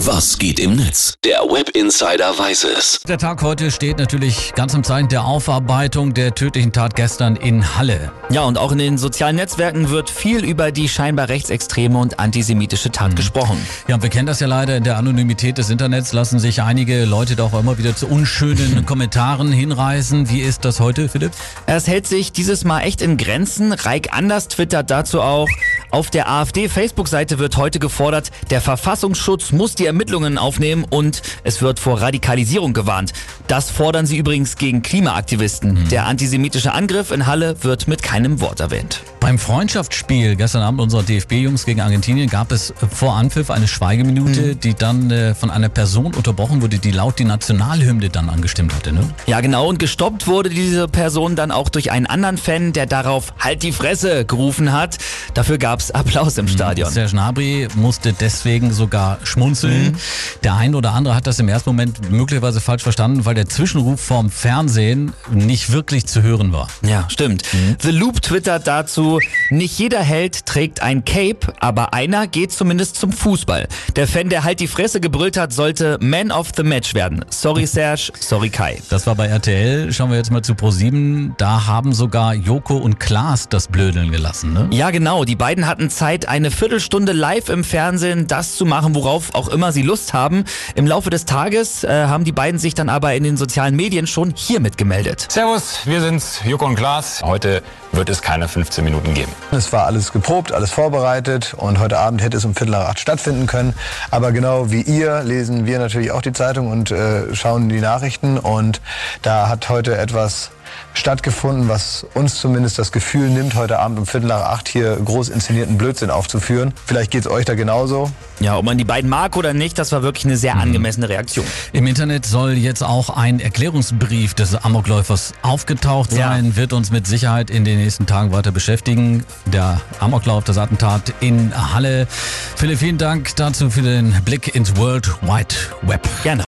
Was geht im Netz? Der Web Insider weiß es. Der Tag heute steht natürlich ganz im Zeichen der Aufarbeitung der tödlichen Tat gestern in Halle. Ja, und auch in den sozialen Netzwerken wird viel über die scheinbar rechtsextreme und antisemitische Tat Mhm. gesprochen. Ja, und wir kennen das ja leider in der Anonymität des Internets, lassen sich einige Leute doch auch immer wieder zu unschönen Kommentaren hinreißen. Wie ist das heute, Philipp? Es hält sich dieses Mal echt in Grenzen. Reik Anders twittert dazu auch. Auf der AfD-Facebook-Seite wird heute gefordert, der Verfassungsschutz muss die Ermittlungen aufnehmen und es wird vor Radikalisierung gewarnt. Das fordern sie übrigens gegen Klimaaktivisten. Der antisemitische Angriff in Halle wird mit keinem Wort erwähnt. Beim Freundschaftsspiel gestern Abend unserer DFB-Jungs gegen Argentinien gab es vor Anpfiff eine Schweigeminute, die dann äh, von einer Person unterbrochen wurde, die laut die Nationalhymne dann angestimmt hatte. Ne? Ja, genau. Und gestoppt wurde diese Person dann auch durch einen anderen Fan, der darauf Halt die Fresse gerufen hat. Dafür gab's Applaus im Stadion. Serge Gnabry musste deswegen sogar schmunzeln. Der eine oder andere hat das im ersten Moment möglicherweise falsch verstanden, weil der Zwischenruf vom Fernsehen nicht wirklich zu hören war. Ja, stimmt. The Loop twittert dazu, nicht jeder Held trägt ein Cape, aber einer geht zumindest zum Fußball. Der Fan, der halt die Fresse gebrüllt hat, sollte Man of the Match werden. Sorry Serge, sorry Kai. Das war bei RTL. Schauen wir jetzt mal zu Pro7. Da haben sogar Joko und Klaas das Blödeln gelassen. Ne? Ja, genau. Die beiden hatten Zeit, eine Viertelstunde live im Fernsehen das zu machen, worauf auch immer sie Lust haben. Im Laufe des Tages äh, haben die beiden sich dann aber in den sozialen Medien schon hiermit gemeldet. Servus, wir sind's, Joko und Klaas. Heute wird es keine 15 Minuten geben. Es war alles geprobt, alles vorbereitet und heute Abend hätte es um Viertel nach acht stattfinden können. Aber genau wie ihr lesen wir natürlich auch die Zeitung und äh, schauen die Nachrichten und da hat heute etwas stattgefunden, was uns zumindest das Gefühl nimmt, heute Abend um Viertel nach acht hier groß inszenierten Blödsinn aufzuführen. Vielleicht geht's euch da genauso. Ja, ob man die beiden mag oder nicht, das war wirklich eine sehr angemessene Reaktion. Im Internet soll jetzt auch ein Erklärungsbrief des Amokläufers aufgetaucht Ja. sein, wird uns mit Sicherheit in den nächsten Tagen weiter beschäftigen. Der Amoklauf, das Attentat in Halle. Philipp, vielen Dank dazu für den Blick ins World Wide Web. Gerne.